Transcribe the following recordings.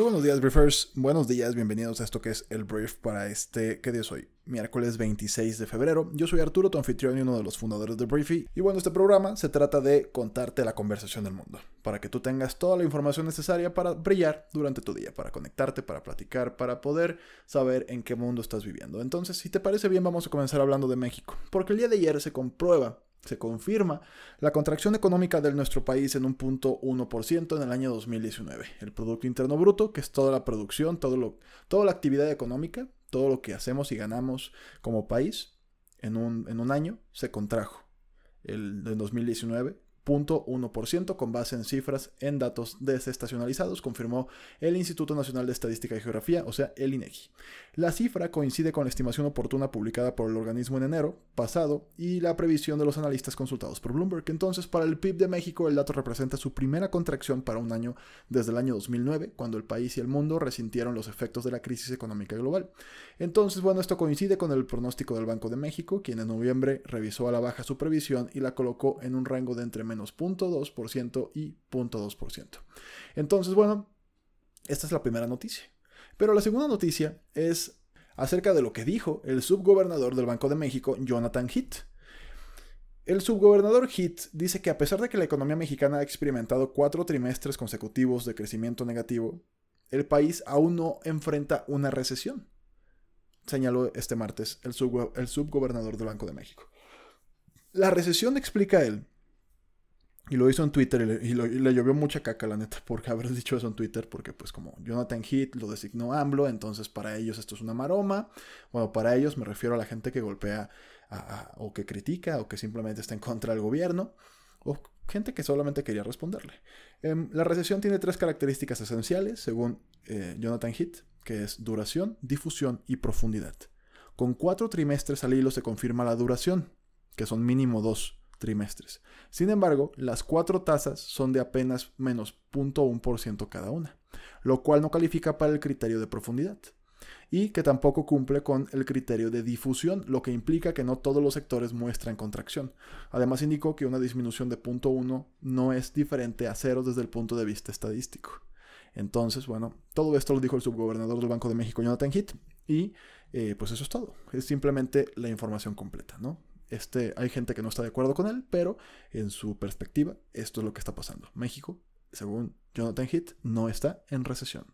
Muy buenos días, Briefers. Buenos días, bienvenidos a esto que es el Brief para este, ¿qué día es hoy? Miércoles 26 de febrero. Yo soy Arturo, tu anfitrión y uno de los fundadores de Briefy. Y bueno, este programa se trata de contarte la conversación del mundo, para que tú tengas toda la información necesaria para brillar durante tu día, para conectarte, para platicar, para poder saber en qué mundo estás viviendo. Entonces, si te parece bien, vamos a comenzar hablando de México, porque el día de ayer se comprueba se confirma la contracción económica de nuestro país en un punto 1% en el año 2019. El Producto Interno Bruto, que es toda la producción, todo lo, toda la actividad económica, todo lo que hacemos y ganamos como país en un, en un año, se contrajo. El de 2019 0.1% con base en cifras en datos desestacionalizados, confirmó el Instituto Nacional de Estadística y Geografía, o sea, el INEGI. La cifra coincide con la estimación oportuna publicada por el organismo en enero pasado y la previsión de los analistas consultados por Bloomberg. Entonces, para el PIB de México, el dato representa su primera contracción para un año desde el año 2009, cuando el país y el mundo resintieron los efectos de la crisis económica global. Entonces, bueno, esto coincide con el pronóstico del Banco de México, quien en noviembre revisó a la baja su previsión y la colocó en un rango de entre menos 0.2% y 0.2%. Entonces, bueno, esta es la primera noticia. Pero la segunda noticia es acerca de lo que dijo el subgobernador del Banco de México, Jonathan Heath. El subgobernador Heath dice que a pesar de que la economía mexicana ha experimentado cuatro trimestres consecutivos de crecimiento negativo, el país aún no enfrenta una recesión, señaló este martes el, el subgobernador del Banco de México. La recesión, explica él, y lo hizo en Twitter y le, llovió mucha caca, la neta, porque haber dicho eso en Twitter, porque pues como Jonathan Heath lo designó AMLO, entonces para ellos esto es una maroma. Bueno, para ellos me refiero a la gente que golpea o que critica o que simplemente está en contra del gobierno o gente que solamente quería responderle. Em, la recesión tiene tres características esenciales, según eh, Jonathan Heath, que es duración, difusión y profundidad. Con cuatro trimestres al hilo se confirma la duración, que son mínimo dos trimestres. Sin embargo, las cuatro tasas son de apenas menos 0.1% cada una, lo cual no califica para el criterio de profundidad y que tampoco cumple con el criterio de difusión, lo que implica que no todos los sectores muestran contracción. Además indicó que una disminución de 0.1 no es diferente a cero desde el punto de vista estadístico. Entonces, bueno, todo esto lo dijo el subgobernador del Banco de México, Jonathan Heath, y eh, pues eso es todo. Es simplemente la información completa, ¿no? Este, hay gente que no está de acuerdo con él, pero en su perspectiva, esto es lo que está pasando. México, según Jonathan Heath, no está en recesión.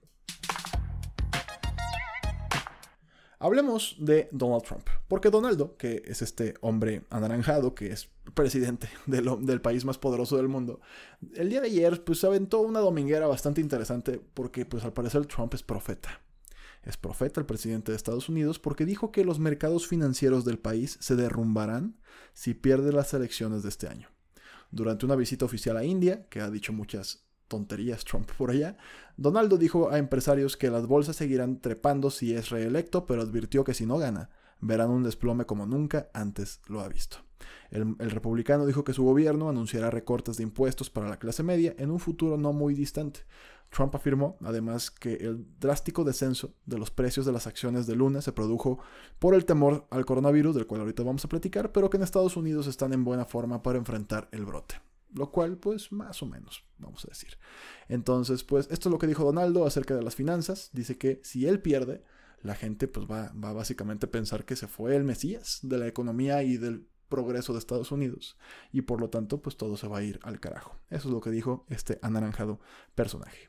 Hablemos de Donald Trump, porque Donaldo, que es este hombre anaranjado, que es presidente del, país más poderoso del mundo, el día de ayer pues aventó una dominguera bastante interesante porque pues al parecer Trump es profeta es profeta el presidente de Estados Unidos porque dijo que los mercados financieros del país se derrumbarán si pierde las elecciones de este año. Durante una visita oficial a India, que ha dicho muchas tonterías Trump por allá, Donaldo dijo a empresarios que las bolsas seguirán trepando si es reelecto, pero advirtió que si no gana, verán un desplome como nunca antes lo ha visto. El, el, republicano dijo que su gobierno anunciará recortes de impuestos para la clase media en un futuro no muy distante, Trump afirmó además que el drástico descenso de los precios de las acciones de Luna se produjo por el temor al coronavirus, del cual ahorita vamos a platicar, pero que en Estados Unidos están en buena forma para enfrentar el brote. Lo cual, pues, más o menos, vamos a decir. Entonces, pues, esto es lo que dijo Donaldo acerca de las finanzas. Dice que si él pierde, la gente pues va, va básicamente a pensar que se fue el Mesías de la economía y del progreso de Estados Unidos y por lo tanto pues todo se va a ir al carajo. Eso es lo que dijo este anaranjado personaje.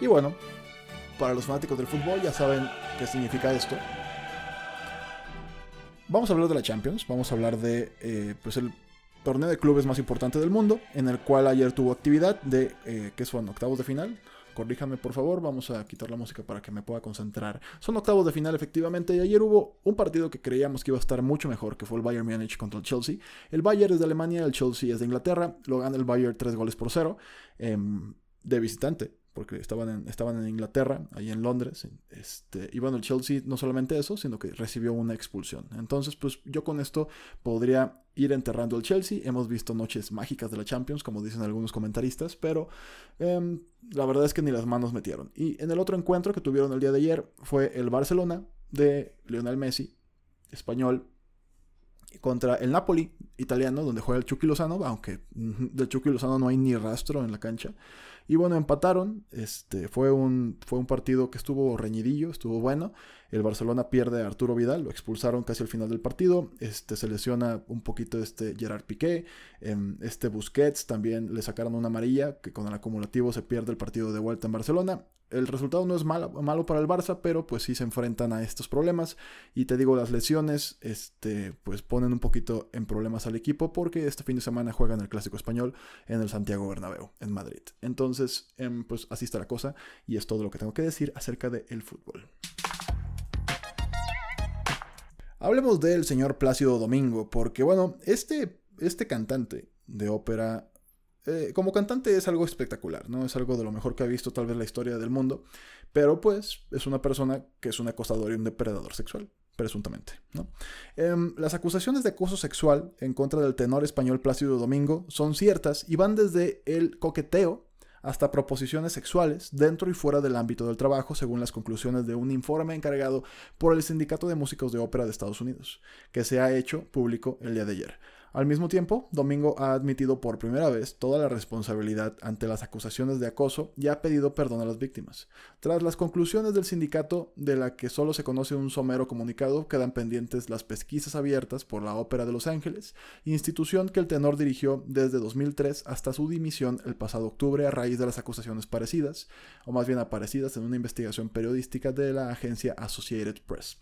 Y bueno, para los fanáticos del fútbol ya saben qué significa esto. Vamos a hablar de la Champions, vamos a hablar de eh, pues el torneo de clubes más importante del mundo, en el cual ayer tuvo actividad de, eh, que son octavos de final, corríjame por favor, vamos a quitar la música para que me pueda concentrar. Son octavos de final efectivamente y ayer hubo un partido que creíamos que iba a estar mucho mejor, que fue el Bayern Munich contra el Chelsea. El Bayern es de Alemania, el Chelsea es de Inglaterra, lo gana el Bayern 3 goles por 0 em, de visitante porque estaban en, estaban en Inglaterra, ahí en Londres. Este, y bueno, el Chelsea no solamente eso, sino que recibió una expulsión. Entonces, pues yo con esto podría ir enterrando el Chelsea. Hemos visto noches mágicas de la Champions, como dicen algunos comentaristas, pero em, la verdad es que ni las manos metieron. Y en el otro encuentro que tuvieron el día de ayer fue el Barcelona de Lionel Messi, español, contra el Napoli italiano, donde juega el Chucky Lozano, aunque del Chucky Lozano no hay ni rastro en la cancha. Y bueno, empataron. Este, fue, un, fue un partido que estuvo reñidillo, estuvo bueno. El Barcelona pierde a Arturo Vidal, lo expulsaron casi al final del partido. Este, se lesiona un poquito este Gerard Piqué. Em, este Busquets también le sacaron una amarilla, que con el acumulativo se pierde el partido de vuelta en Barcelona el resultado no es malo, malo, para el Barça, pero pues sí se enfrentan a estos problemas. Y te digo, las lesiones este, pues ponen un poquito en problemas al equipo porque este fin de semana juegan el Clásico Español en el Santiago Bernabéu, en Madrid. Entonces, em, pues así está la cosa y es todo lo que tengo que decir acerca del fútbol. Hablemos del señor Plácido Domingo, porque bueno, este, este cantante de ópera eh, como cantante es algo espectacular, ¿no? Es algo de lo mejor que ha visto tal vez la historia del mundo, pero pues es una persona que es un acosador y un depredador sexual, presuntamente, ¿no? Em, las acusaciones de acoso sexual en contra del tenor español Plácido Domingo son ciertas y van desde el coqueteo hasta proposiciones sexuales dentro y fuera del ámbito del trabajo, según las conclusiones de un informe encargado por el Sindicato de Músicos de Ópera de Estados Unidos, que se ha hecho público el día de ayer. Al mismo tiempo, Domingo ha admitido por primera vez toda la responsabilidad ante las acusaciones de acoso y ha pedido perdón a las víctimas. Tras las conclusiones del sindicato, de la que solo se conoce un somero comunicado, quedan pendientes las pesquisas abiertas por la Ópera de Los Ángeles, institución que el tenor dirigió desde 2003 hasta su dimisión el pasado octubre a raíz de las acusaciones parecidas, o más bien aparecidas en una investigación periodística de la agencia Associated Press.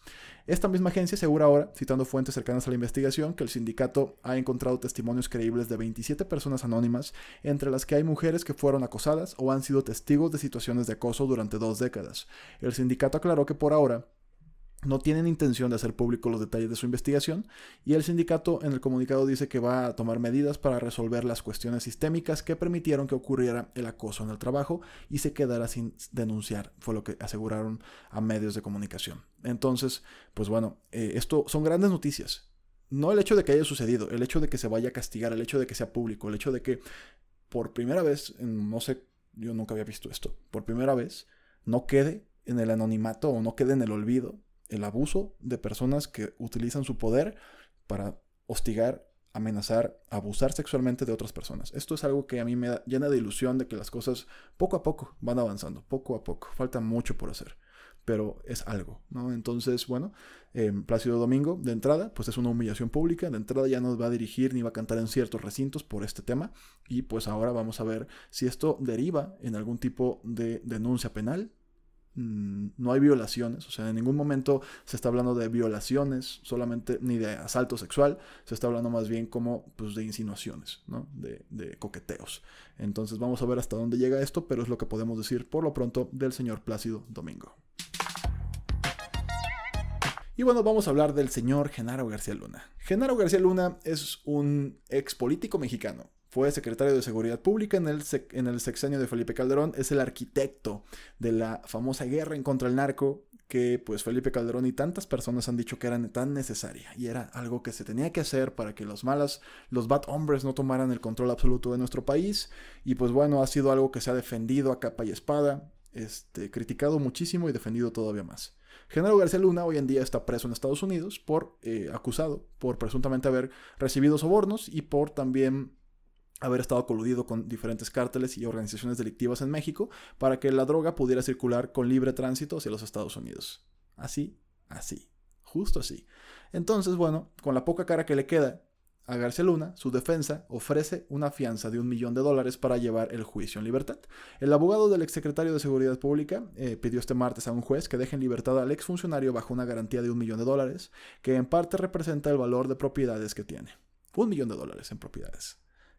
Esta misma agencia asegura ahora, citando fuentes cercanas a la investigación, que el sindicato ha encontrado testimonios creíbles de 27 personas anónimas, entre las que hay mujeres que fueron acosadas o han sido testigos de situaciones de acoso durante dos décadas. El sindicato aclaró que por ahora no tienen intención de hacer público los detalles de su investigación y el sindicato en el comunicado dice que va a tomar medidas para resolver las cuestiones sistémicas que permitieron que ocurriera el acoso en el trabajo y se quedara sin denunciar, fue lo que aseguraron a medios de comunicación. Entonces, pues bueno, eh, esto son grandes noticias. No el hecho de que haya sucedido, el hecho de que se vaya a castigar, el hecho de que sea público, el hecho de que por primera vez, no sé, yo nunca había visto esto, por primera vez no quede en el anonimato o no quede en el olvido el abuso de personas que utilizan su poder para hostigar, amenazar, abusar sexualmente de otras personas. Esto es algo que a mí me llena de ilusión de que las cosas poco a poco van avanzando, poco a poco. Falta mucho por hacer, pero es algo, ¿no? Entonces, bueno, eh, Plácido Domingo, de entrada, pues es una humillación pública, de entrada ya no va a dirigir ni va a cantar en ciertos recintos por este tema, y pues ahora vamos a ver si esto deriva en algún tipo de denuncia penal, Mm, no hay violaciones, o sea, en ningún momento se está hablando de violaciones, solamente ni de asalto sexual, se está hablando más bien como pues, de insinuaciones, ¿no? de coqueteos. Entonces vamos a ver hasta dónde llega esto, pero es lo que podemos decir por lo pronto del señor Plácido Domingo. Y bueno, vamos a hablar del señor Genaro García Luna. Genaro García Luna es un ex político mexicano fue secretario de Seguridad Pública en el, en el sexenio de Felipe Calderón, es el arquitecto de la famosa guerra en contra el narco que pues Felipe Calderón y tantas personas han dicho que era tan necesaria y era algo que se tenía que hacer para que los malas, los bad hombres no tomaran el control absoluto de nuestro país y pues bueno, ha sido algo que se ha defendido a capa y espada, este, criticado muchísimo y defendido todavía más. Genaro García Luna hoy en día está preso en Estados Unidos por eh, acusado por presuntamente haber recibido sobornos y por también haber estado coludido con diferentes cárteles y organizaciones delictivas en México para que la droga pudiera circular con libre tránsito hacia los Estados Unidos. Así, así, justo así. Entonces, bueno, con la poca cara que le queda a García Luna, su defensa ofrece una fianza de un millón de dólares para llevar el juicio en libertad. El abogado del exsecretario de Seguridad Pública eh, pidió este martes a un juez que deje en libertad al exfuncionario bajo una garantía de un millón de dólares, que en parte representa el valor de propiedades que tiene. Un millón de dólares en propiedades.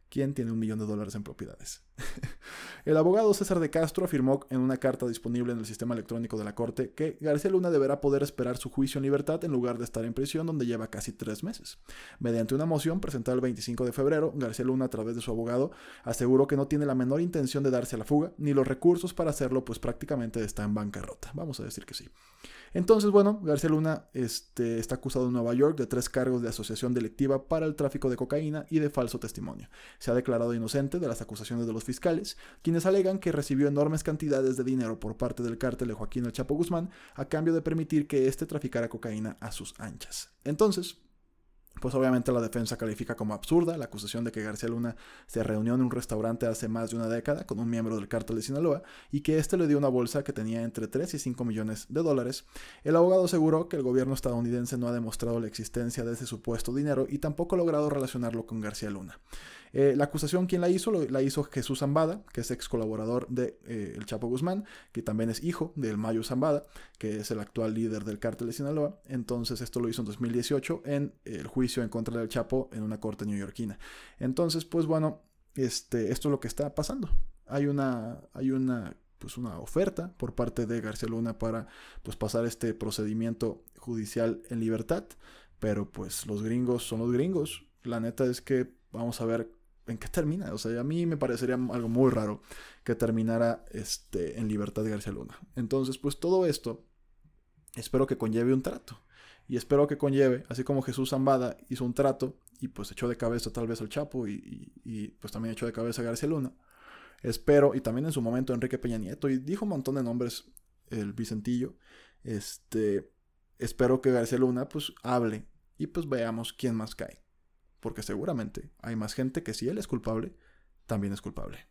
¿Quién tiene un millón de dólares en propiedades? El abogado César de Castro afirmó en una carta disponible en el sistema electrónico de la Corte que García Luna deberá poder esperar su juicio en libertad en lugar de estar en prisión donde lleva casi tres meses. Mediante una moción presentada el 25 de febrero, García Luna, a través de su abogado, aseguró que no tiene la menor intención de darse a la fuga ni los recursos para hacerlo, pues prácticamente está en bancarrota. Vamos a decir que sí. Entonces, bueno, García Luna este, está acusado en Nueva York de tres cargos de asociación delictiva para el tráfico de cocaína y de falso testimonio. Se ha declarado inocente de las acusaciones de los fiscales, quienes alegan que recibió enormes cantidades de dinero por parte del cártel de Joaquín El Chapo Guzmán a cambio de permitir que éste traficara cocaína a sus anchas. Entonces, pues obviamente la defensa califica como absurda la acusación de que García Luna se reunió en un restaurante hace más de una década con un miembro del cártel de Sinaloa y que éste le dio una bolsa que tenía entre 3 y 5 millones de dólares. El abogado aseguró que el gobierno estadounidense no ha demostrado la existencia de ese supuesto dinero y tampoco ha logrado relacionarlo con García Luna. Eh, la acusación, ¿quién la hizo? la hizo Jesús Zambada, que es ex colaborador de eh, El Chapo Guzmán, que también es hijo del Mayo Zambada, que es el actual líder del cártel de Sinaloa. Entonces, esto lo hizo en 2018 en el juicio en contra del Chapo en una corte neoyorquina. Entonces, pues bueno, este, esto es lo que está pasando. Hay una, hay una pues una oferta por parte de García Luna para pues pasar este procedimiento judicial en libertad, pero pues los gringos son los gringos. La neta es que vamos a ver en qué termina. O sea, a mí me parecería algo muy raro que terminara este, en libertad de García Luna. Entonces, pues todo esto espero que conlleve un trato. Y espero que conlleve, así como Jesús Zambada hizo un trato y pues echó de cabeza tal vez al Chapo y, pues también echó de cabeza a García Luna. Espero, y también en su momento Enrique Peña Nieto, y dijo un montón de nombres el Vicentillo. Este, espero que García Luna pues hable y pues veamos quién más cae porque seguramente hay más gente que si él es culpable, también es culpable.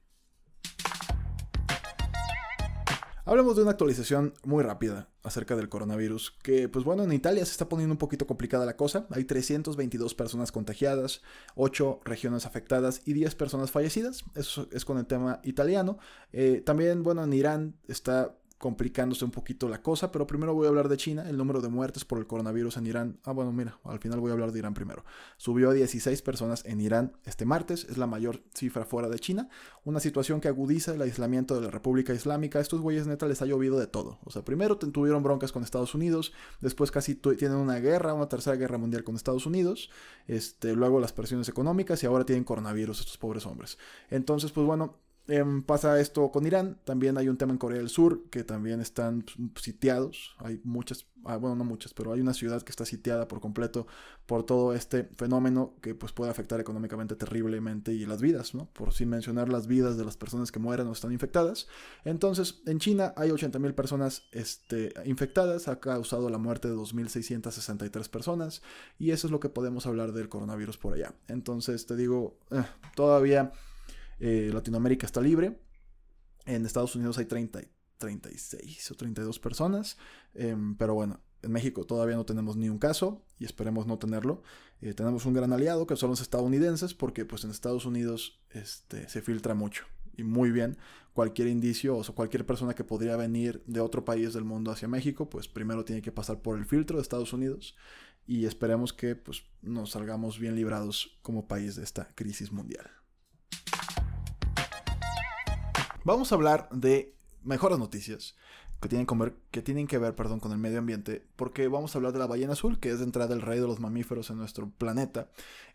Hablemos de una actualización muy rápida acerca del coronavirus, que pues bueno, en Italia se está poniendo un poquito complicada la cosa, hay 322 personas contagiadas, 8 regiones afectadas y 10 personas fallecidas, eso es con el tema italiano. Eh, también bueno, en Irán está complicándose un poquito la cosa, pero primero voy a hablar de China, el número de muertes por el coronavirus en Irán. Ah, bueno, mira, al final voy a hablar de Irán primero. Subió a 16 personas en Irán este martes, es la mayor cifra fuera de China, una situación que agudiza el aislamiento de la República Islámica. Estos güeyes neta les ha llovido de todo. O sea, primero tuvieron broncas con Estados Unidos, después casi tienen una guerra, una tercera guerra mundial con Estados Unidos, este, luego las presiones económicas y ahora tienen coronavirus estos pobres hombres. Entonces, pues bueno, Em, pasa esto con Irán, también hay un tema en Corea del Sur que también están pues, sitiados, hay muchas, ah, bueno no muchas, pero hay una ciudad que está sitiada por completo por todo este fenómeno que pues puede afectar económicamente terriblemente y las vidas, ¿no? Por sin mencionar las vidas de las personas que mueren o están infectadas. Entonces, en China hay 80.000 personas este, infectadas, ha causado la muerte de 2.663 personas y eso es lo que podemos hablar del coronavirus por allá. Entonces, te digo, eh, todavía eh, Latinoamérica está libre. En Estados Unidos hay 30, 36 o 32 personas. Em, pero bueno, en México todavía no tenemos ni un caso y esperemos no tenerlo. Eh, tenemos un gran aliado que son los estadounidenses porque pues en Estados Unidos este, se filtra mucho y muy bien cualquier indicio o cualquier persona que podría venir de otro país del mundo hacia México, pues primero tiene que pasar por el filtro de Estados Unidos y esperemos que pues nos salgamos bien librados como país de esta crisis mundial. Vamos a hablar de mejores noticias que tienen, que ver, que tienen que ver perdón, con el medio ambiente, porque vamos a hablar de la ballena azul, que es de entrada el rey de los mamíferos en nuestro planeta,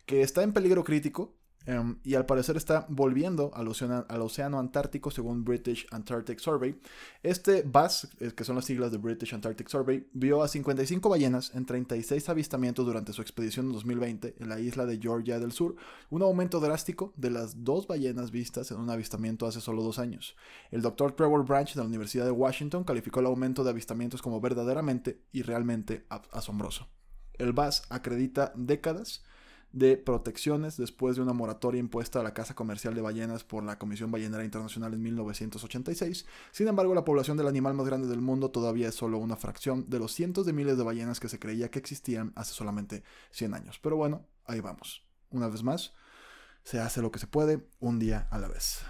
que está en peligro crítico Em, y al parecer está volviendo al océano, al océano, Antártico según British Antarctic Survey. Este BAS, eh, que son las siglas de British Antarctic Survey, vio a 55 ballenas en 36 avistamientos durante su expedición en 2020 en la isla de Georgia del Sur, un aumento drástico de las dos ballenas vistas en un avistamiento hace solo dos años. El doctor Trevor Branch de la Universidad de Washington calificó el aumento de avistamientos como verdaderamente y realmente asombroso. El BAS acredita décadas de protecciones después de una moratoria impuesta a la Casa Comercial de Ballenas por la Comisión Ballenera Internacional en 1986. Sin embargo, la población del animal más grande del mundo todavía es solo una fracción de los cientos de miles de ballenas que se creía que existían hace solamente 100 años. Pero bueno, ahí vamos. Una vez más, se hace lo que se puede, un día a la vez.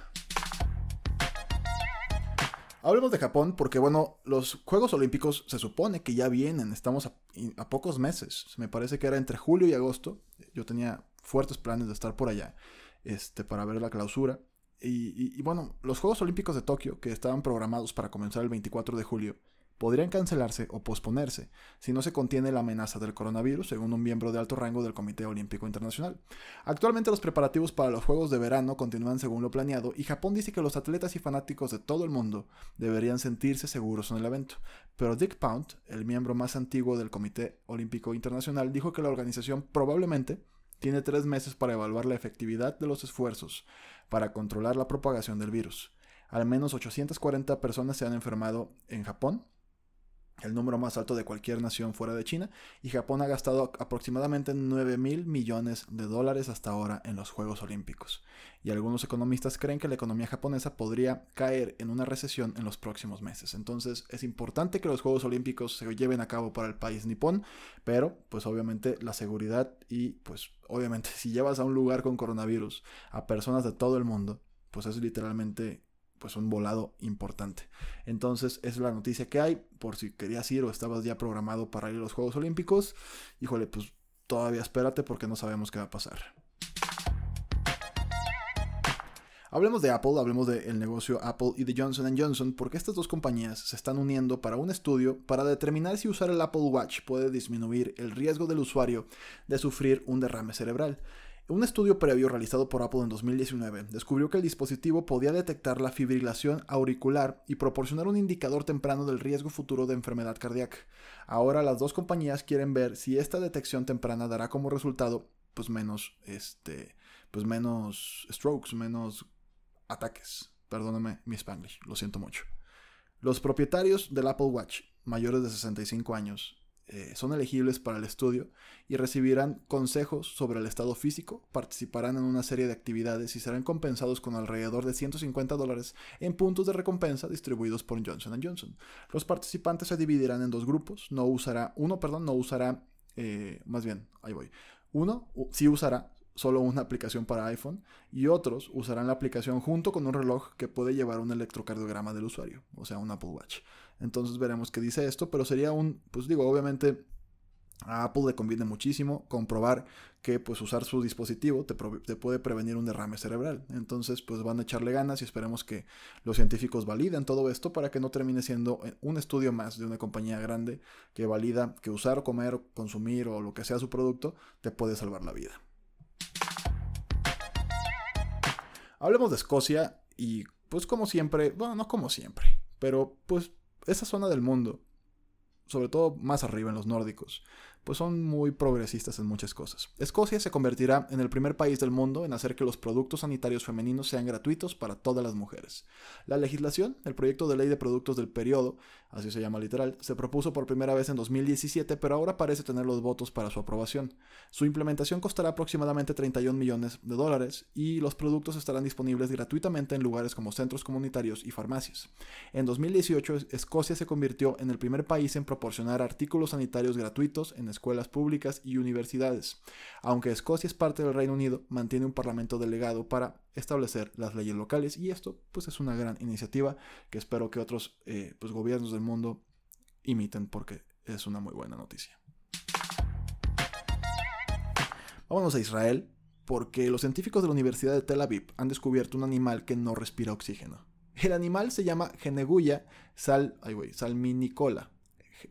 Hablemos de Japón porque, bueno, los Juegos Olímpicos se supone que ya vienen, estamos a, pocos meses. Me parece que era entre julio y agosto. Yo tenía fuertes planes de estar por allá este, para ver la clausura. y, bueno, los Juegos Olímpicos de Tokio, que estaban programados para comenzar el 24 de julio, podrían cancelarse o posponerse si no se contiene la amenaza del coronavirus, según un miembro de alto rango del Comité Olímpico Internacional. Actualmente los preparativos para los Juegos de Verano continúan según lo planeado y Japón dice que los atletas y fanáticos de todo el mundo deberían sentirse seguros en el evento. Pero Dick Pound, el miembro más antiguo del Comité Olímpico Internacional, dijo que la organización probablemente tiene tres meses para evaluar la efectividad de los esfuerzos para controlar la propagación del virus. Al menos 840 personas se han enfermado en Japón el número más alto de cualquier nación fuera de China, y Japón ha gastado aproximadamente 9 mil millones de dólares hasta ahora en los Juegos Olímpicos. Y algunos economistas creen que la economía japonesa podría caer en una recesión en los próximos meses. Entonces es importante que los Juegos Olímpicos se lleven a cabo para el país nipón, pero pues obviamente la seguridad y pues obviamente si llevas a un lugar con coronavirus a personas de todo el mundo, pues es literalmente pues un volado importante. Entonces, es la noticia que hay. Por si querías ir o estabas ya programado para ir a los Juegos Olímpicos, híjole, pues todavía espérate porque no sabemos qué va a pasar. Hablemos de Apple, hablemos del negocio Apple y de Johnson Johnson, porque estas dos compañías se están uniendo para un estudio para determinar si usar el Apple Watch puede disminuir el riesgo del usuario de sufrir un derrame cerebral. Un estudio previo realizado por Apple en 2019 descubrió que el dispositivo podía detectar la fibrilación auricular y proporcionar un indicador temprano del riesgo futuro de enfermedad cardíaca. Ahora las dos compañías quieren ver si esta detección temprana dará como resultado pues menos este pues menos strokes, menos ataques. Perdóname mi spanglish, lo siento mucho. Los propietarios del Apple Watch mayores de 65 años eh, son elegibles para el estudio y recibirán consejos sobre el estado físico, participarán en una serie de actividades y serán compensados con alrededor de 150 dólares en puntos de recompensa distribuidos por Johnson Johnson. Los participantes se dividirán en dos grupos, no usará, uno, perdón, no usará, eh, más bien, ahí voy, uno sí usará solo una aplicación para iPhone y otros usarán la aplicación junto con un reloj que puede llevar un electrocardiograma del usuario, o sea, un Apple Watch. Entonces veremos qué dice esto, pero sería un, pues digo, obviamente a Apple le conviene muchísimo comprobar que pues usar su dispositivo te, te, puede prevenir un derrame cerebral. Entonces pues van a echarle ganas y esperemos que los científicos validen todo esto para que no termine siendo eh, un estudio más de una compañía grande que valida que usar, comer, consumir o lo que sea su producto te puede salvar la vida. Hablemos de Escocia y pues como siempre, bueno, no como siempre, pero pues esa zona del mundo, sobre todo más arriba en los nórdicos, pues son muy progresistas en muchas cosas. Escocia se convertirá en el primer país del mundo en hacer que los productos sanitarios femeninos sean gratuitos para todas las mujeres. La legislación, el proyecto de ley de productos del periodo, así se llama literal, se propuso por primera vez en 2017, pero ahora parece tener los votos para su aprobación. Su implementación costará aproximadamente 31 millones de dólares y los productos estarán disponibles gratuitamente en lugares como centros comunitarios y farmacias. En 2018, Escocia se convirtió en el primer país en proporcionar artículos sanitarios gratuitos en escuelas públicas y universidades. Aunque Escocia es parte del Reino Unido, mantiene un parlamento delegado para establecer las leyes locales y esto pues es una gran iniciativa que espero que otros eh, pues, gobiernos del mundo imiten porque es una muy buena noticia. Vámonos a Israel porque los científicos de la Universidad de Tel Aviv han descubierto un animal que no respira oxígeno. El animal se llama Geneguya sal, salminicola.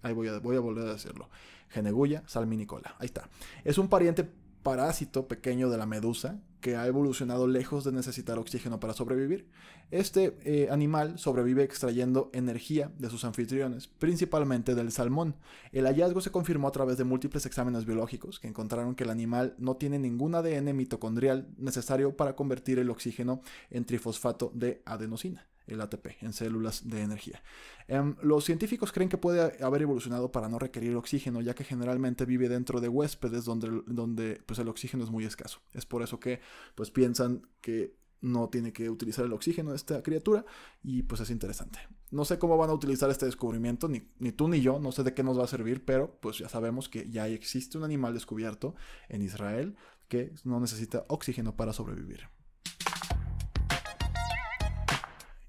Ahí voy a, voy a volver a decirlo. Geneguya salminicola. Ahí está. Es un pariente parásito pequeño de la medusa que ha evolucionado lejos de necesitar oxígeno para sobrevivir. Este eh, animal sobrevive extrayendo energía de sus anfitriones, principalmente del salmón. El hallazgo se confirmó a través de múltiples exámenes biológicos que encontraron que el animal no tiene ningún ADN mitocondrial necesario para convertir el oxígeno en trifosfato de adenosina el ATP en células de energía. Em, los científicos creen que puede haber evolucionado para no requerir oxígeno, ya que generalmente vive dentro de huéspedes donde, donde pues, el oxígeno es muy escaso. Es por eso que pues, piensan que no tiene que utilizar el oxígeno esta criatura y pues es interesante. No sé cómo van a utilizar este descubrimiento, ni, ni, tú ni yo, no sé de qué nos va a servir, pero pues ya sabemos que ya existe un animal descubierto en Israel que no necesita oxígeno para sobrevivir.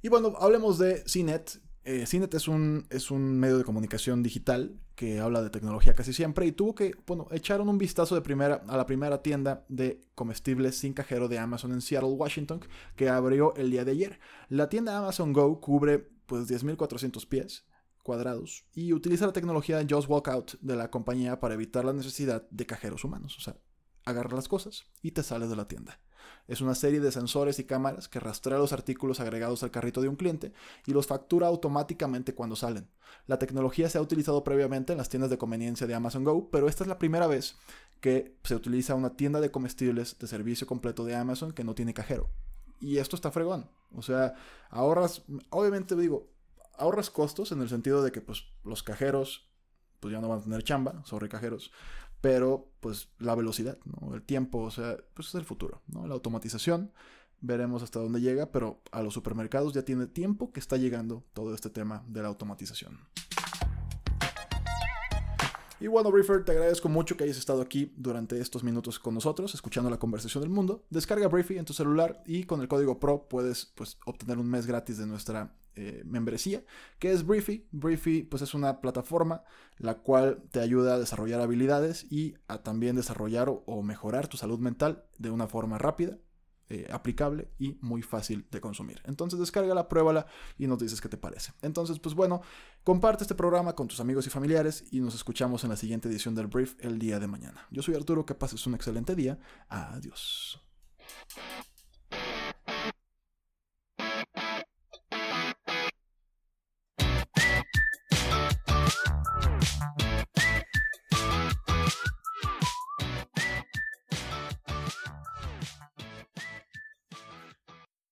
Y bueno, hablemos de CNET, eh, Cinet es un, es un medio de comunicación digital que habla de tecnología casi siempre y tuvo que, bueno, echaron un vistazo de primera, a la primera tienda de comestibles sin cajero de Amazon en Seattle, Washington, que abrió el día de ayer. La tienda Amazon Go cubre pues 10.400 pies cuadrados y utiliza la tecnología de Just Walkout de la compañía para evitar la necesidad de cajeros humanos. O sea, agarra las cosas y te sales de la tienda. Es una serie de sensores y cámaras que rastrea los artículos agregados al carrito de un cliente y los factura automáticamente cuando salen. La tecnología se ha utilizado previamente en las tiendas de conveniencia de Amazon Go, pero esta es la primera vez que se utiliza una tienda de comestibles de servicio completo de Amazon que no tiene cajero. Y esto está fregón. O sea, ahorras, obviamente digo, ahorras costos en el sentido de que pues, los cajeros pues ya no van a tener chamba, sobre cajeros, pero pues la velocidad, el tiempo, o sea, pues es el futuro, ¿no? la automatización, veremos hasta dónde llega, pero a los supermercados ya tiene tiempo que está llegando todo este tema de la automatización. Y bueno, Briefer, te agradezco mucho que hayas estado aquí durante estos minutos con nosotros, escuchando la conversación del mundo. Descarga Briefy en tu celular y con el código PRO puedes pues, obtener un mes gratis de nuestra eh, membresía, que es Briefy. Briefy pues es una plataforma la cual te ayuda a desarrollar habilidades y a también desarrollar o, mejorar tu salud mental de una forma rápida, eh, aplicable y muy fácil de consumir. Entonces descárgala, pruébala y nos dices qué te parece. Entonces pues bueno, comparte este programa con tus amigos y familiares y nos escuchamos en la siguiente edición del Brief el día de mañana. Yo soy Arturo, que pases un excelente día. Adiós.